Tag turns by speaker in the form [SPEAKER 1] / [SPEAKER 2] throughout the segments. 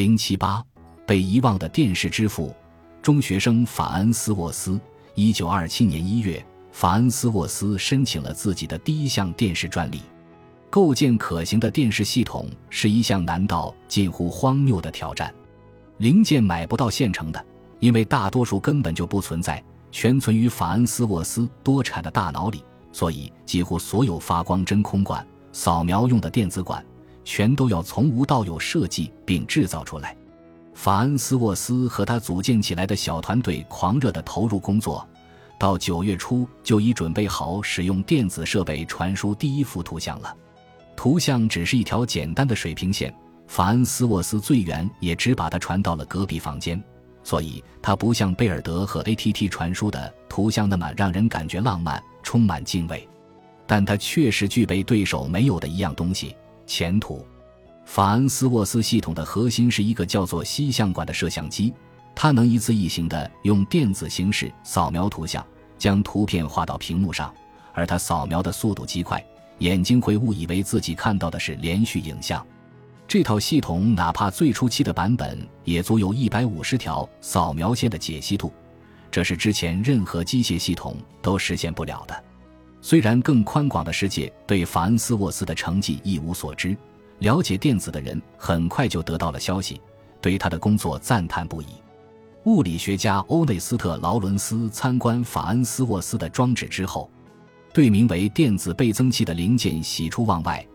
[SPEAKER 1] 零七八，被遗忘的电视之父，中学生法恩斯沃斯。一九二七年一月，法恩斯沃斯申请了自己的第一项电视专利。构建可行的电视系统是一项难到近乎荒谬的挑战。零件买不到现成的，因为大多数根本就不存在，全存于法恩斯沃斯多产的大脑里。所以，几乎所有发光真空管、扫描用的电子管。全都要从无到有设计并制造出来。法恩斯沃斯和他组建起来的小团队狂热地投入工作，到九月初就已准备好使用电子设备传输第一幅图像了。图像只是一条简单的水平线，法恩斯沃斯最远也只把它传到了隔壁房间，所以它不像贝尔德和 ATT 传输的图像那么让人感觉浪漫、充满敬畏。但它确实具备对手没有的一样东西。前途，法恩斯沃斯系统的核心是一个叫做吸像管的摄像机，它能一字一行的用电子形式扫描图像，将图片画到屏幕上，而它扫描的速度极快，眼睛会误以为自己看到的是连续影像。这套系统哪怕最初期的版本也足有一百五十条扫描线的解析度，这是之前任何机械系统都实现不了的。虽然更宽广的世界对法恩斯沃斯的成绩一无所知，了解电子的人很快就得到了消息，对他的工作赞叹不已。物理学家欧内斯特·劳伦斯参观法恩斯沃斯的装置之后，对名为电子倍增器的零件喜出望外。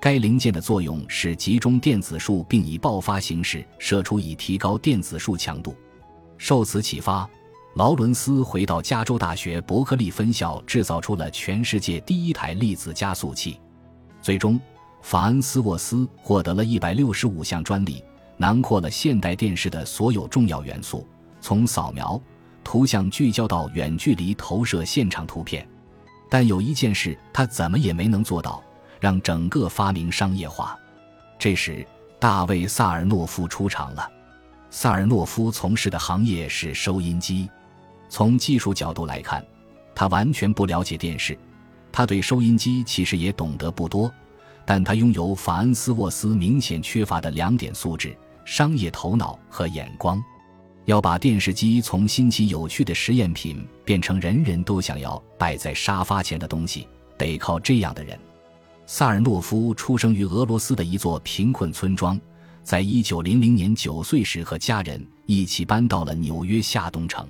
[SPEAKER 1] 该零件的作用是集中电子数，并以爆发形式射出，以提高电子数强度。受此启发。劳伦斯回到加州大学伯克利分校，制造出了全世界第一台粒子加速器。最终，法恩斯沃斯获得了一百六十五项专利，囊括了现代电视的所有重要元素，从扫描图像聚焦到远距离投射现场图片。但有一件事他怎么也没能做到，让整个发明商业化。这时，大卫·萨尔诺夫出场了。萨尔诺夫从事的行业是收音机。从技术角度来看，他完全不了解电视，他对收音机其实也懂得不多，但他拥有法恩斯沃斯明显缺乏的两点素质：商业头脑和眼光。要把电视机从新奇有趣的实验品变成人人都想要摆在沙发前的东西，得靠这样的人。萨尔诺夫出生于俄罗斯的一座贫困村庄，在一九零零年九岁时和家人一起搬到了纽约下东城。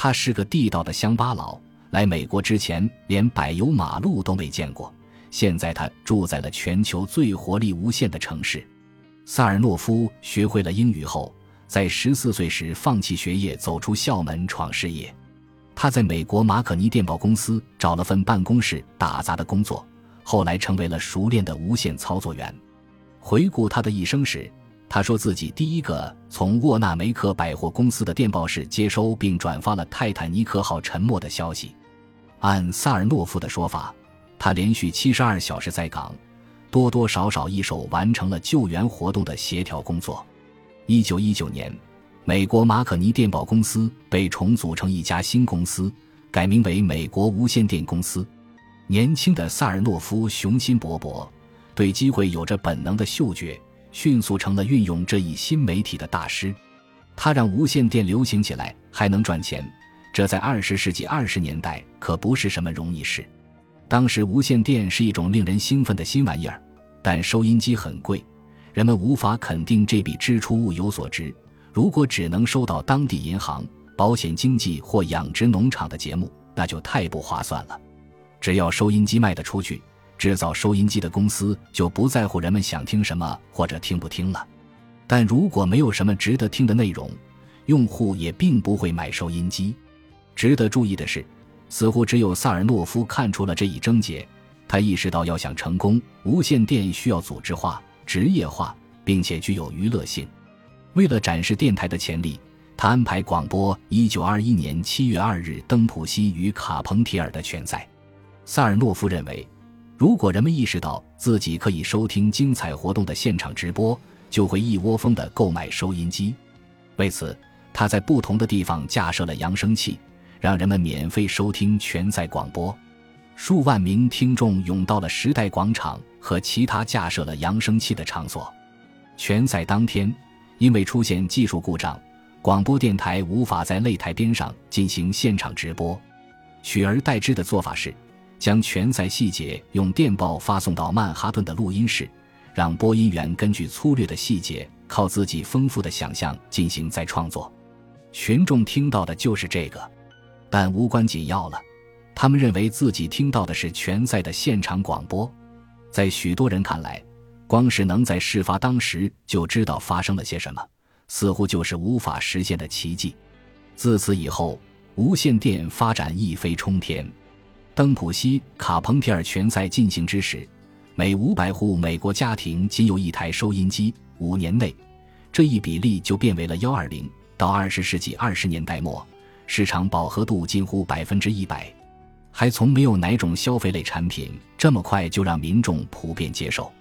[SPEAKER 1] 他是个地道的乡巴佬，来美国之前连柏油马路都没见过。现在他住在了全球最活力无限的城市。萨尔诺夫学会了英语后，在十四岁时放弃学业，走出校门闯事业。他在美国马可尼电报公司找了份办公室打杂的工作，后来成为了熟练的无线操作员。回顾他的一生时，他说自己第一个从沃纳梅克百货公司的电报室接收并转发了泰坦尼克号沉没的消息。按萨尔诺夫的说法，他连续七十二小时在岗，多多少少一手完成了救援活动的协调工作。一九一九年，美国马可尼电报公司被重组成一家新公司，改名为美国无线电公司。年轻的萨尔诺夫雄心勃勃，对机会有着本能的嗅觉。迅速成了运用这一新媒体的大师，他让无线电流行起来，还能赚钱，这在二十世纪二十年代可不是什么容易事。当时无线电是一种令人兴奋的新玩意儿，但收音机很贵，人们无法肯定这笔支出物有所值。如果只能收到当地银行、保险经纪或养殖农场的节目，那就太不划算了。只要收音机卖得出去。制造收音机的公司就不在乎人们想听什么或者听不听了，但如果没有什么值得听的内容，用户也并不会买收音机。值得注意的是，似乎只有萨尔诺夫看出了这一症结。他意识到，要想成功，无线电需要组织化、职业化，并且具有娱乐性。为了展示电台的潜力，他安排广播1921年7月2日登普西与卡彭提尔的拳赛。萨尔诺夫认为。如果人们意识到自己可以收听精彩活动的现场直播，就会一窝蜂地购买收音机。为此，他在不同的地方架设了扬声器，让人们免费收听拳赛广播。数万名听众涌到了时代广场和其他架设了扬声器的场所。拳赛当天，因为出现技术故障，广播电台无法在擂台边上进行现场直播。取而代之的做法是，将拳赛细节用电报发送到曼哈顿的录音室，让播音员根据粗略的细节，靠自己丰富的想象进行再创作。群众听到的就是这个，但无关紧要了。他们认为自己听到的是拳赛的现场广播。在许多人看来，光是能在事发当时就知道发生了些什么，似乎就是无法实现的奇迹。自此以后，无线电发展一飞冲天。登普西卡彭提尔拳赛进行之时，每五百户美国家庭仅有一台收音机。五年内，这一比例就变为了幺二零。到二十世纪二十年代末，市场饱和度近乎百分之一百，还从没有哪种消费类产品这么快就让民众普遍接受。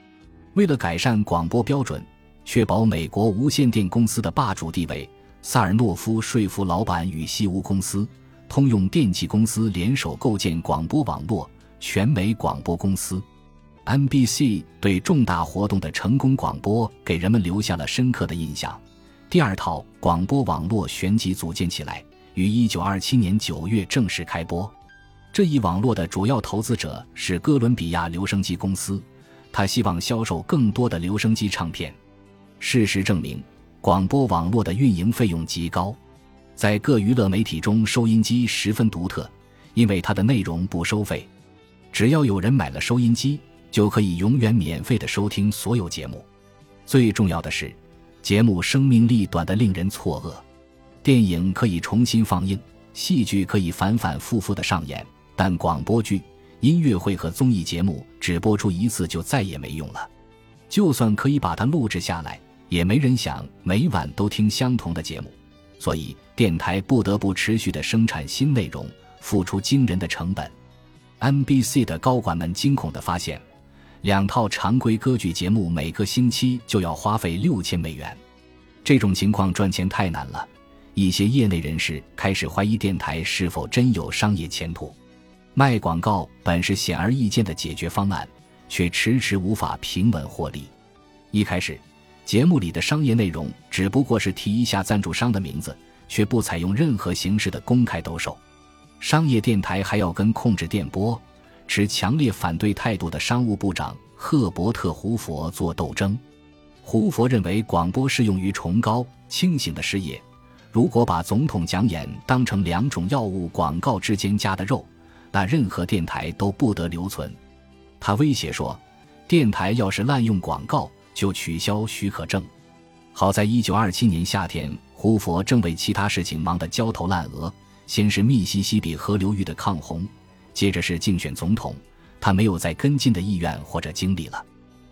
[SPEAKER 1] 为了改善广播标准，确保美国无线电公司的霸主地位，萨尔诺夫说服老板与西屋公司、通用电气公司联手构建广播网络——全美广播公司。NBC 对重大活动的成功广播给人们留下了深刻的印象。第二套广播网络旋即组建起来，于一九二七年九月正式开播。这一网络的主要投资者是哥伦比亚留声机公司，他希望销售更多的留声机唱片。事实证明，广播网络的运营费用极高，在各娱乐媒体中，收音机十分独特，因为它的内容不收费，只要有人买了收音机，就可以永远免费的收听所有节目。最重要的是。节目生命力短得令人错愕，电影可以重新放映，戏剧可以反反复复的上演，但广播剧、音乐会和综艺节目只播出一次就再也没用了。就算可以把它录制下来，也没人想每晚都听相同的节目，所以电台不得不持续的生产新内容，付出惊人的成本。NBC 的高管们惊恐地发现。两套常规歌剧节目每个星期就要花费六千美元，这种情况赚钱太难了。一些业内人士开始怀疑电台是否真有商业前途。卖广告本是显而易见的解决方案，却迟迟无法平稳获利。一开始，节目里的商业内容只不过是提一下赞助商的名字，却不采用任何形式的公开兜售。商业电台还要跟控制电波。持强烈反对态度的商务部长赫伯特·胡佛做斗争。胡佛认为广播适用于崇高清醒的事业。如果把总统讲演当成两种药物广告之间加的肉，那任何电台都不得留存。他威胁说，电台要是滥用广告，就取消许可证。好在1927年夏天，胡佛正为其他事情忙得焦头烂额，先是密西西比河流域的抗洪。接着是竞选总统，他没有再跟进的意愿或者精力了。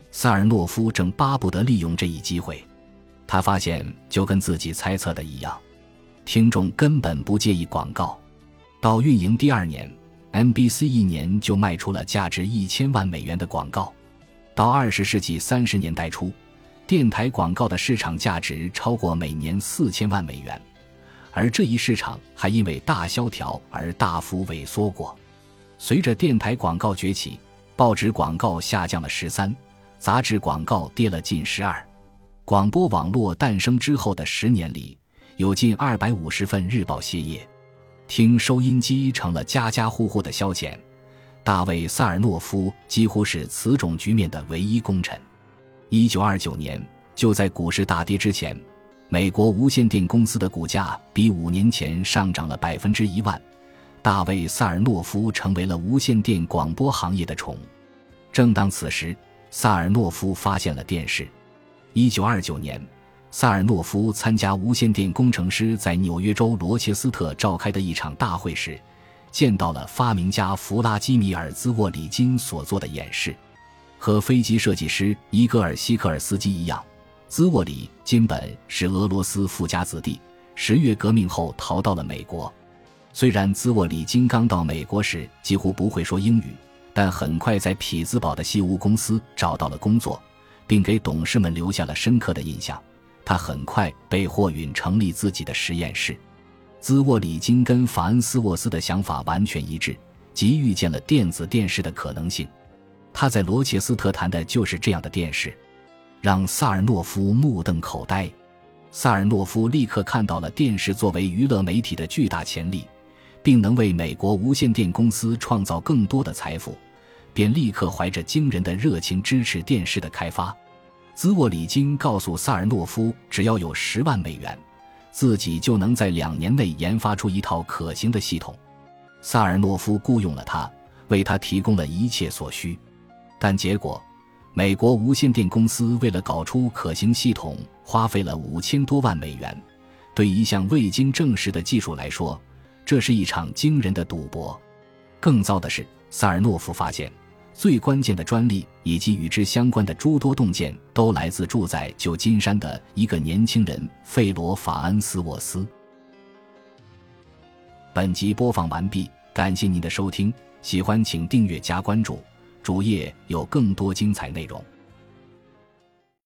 [SPEAKER 1] 萨尔诺夫正巴不得利用这一机会，他发现就跟自己猜测的一样，听众根本不介意广告。到运营第二年，NBC 一年就卖出了价值一千万美元的广告。到二十世纪三十年代初，电台广告的市场价值超过每年四千万美元，而这一市场还因为大萧条而大幅萎缩过。随着电台广告崛起，报纸广告下降了十三，杂志广告跌了近十二。广播网络诞生之后的十年里，有近二百五十份日报歇业，听收音机成了家家户户的消遣。大卫·萨尔诺夫几乎是此种局面的唯一功臣。一九二九年，就在股市大跌之前，美国无线电公司的股价比五年前上涨了百分之一万。大卫·萨尔诺夫成为了无线电广播行业的宠。正当此时，萨尔诺夫发现了电视。一九二九年，萨尔诺夫参加无线电工程师在纽约州罗切斯特召开的一场大会时，见到了发明家弗拉基米尔·兹沃里金所做的演示。和飞机设计师伊戈尔·希克尔斯基一样，兹沃里金本是俄罗斯富家子弟，十月革命后逃到了美国。虽然兹沃里金刚到美国时几乎不会说英语，但很快在匹兹堡的西屋公司找到了工作，并给董事们留下了深刻的印象。他很快被霍允成立自己的实验室。兹沃里金跟法恩斯沃斯的想法完全一致，即预见了电子电视的可能性。他在罗切斯特谈的就是这样的电视，让萨尔诺夫目瞪口呆。萨尔诺夫立刻看到了电视作为娱乐媒体的巨大潜力，并能为美国无线电公司创造更多的财富，便立刻怀着惊人的热情支持电视的开发。兹沃里金告诉萨尔诺夫，只要有十万美元，自己就能在两年内研发出一套可行的系统。萨尔诺夫雇佣了他，为他提供了一切所需，但结果。美国无线电公司为了搞出可行系统，花费了五千多万美元。对一项未经证实的技术来说，这是一场惊人的赌博。更糟的是，萨尔诺夫发现，最关键的专利以及与之相关的诸多洞见，都来自住在旧金山的一个年轻人费罗·法恩斯沃斯。本集播放完毕，感谢您的收听，喜欢请订阅加关注。主页有更多精彩内容。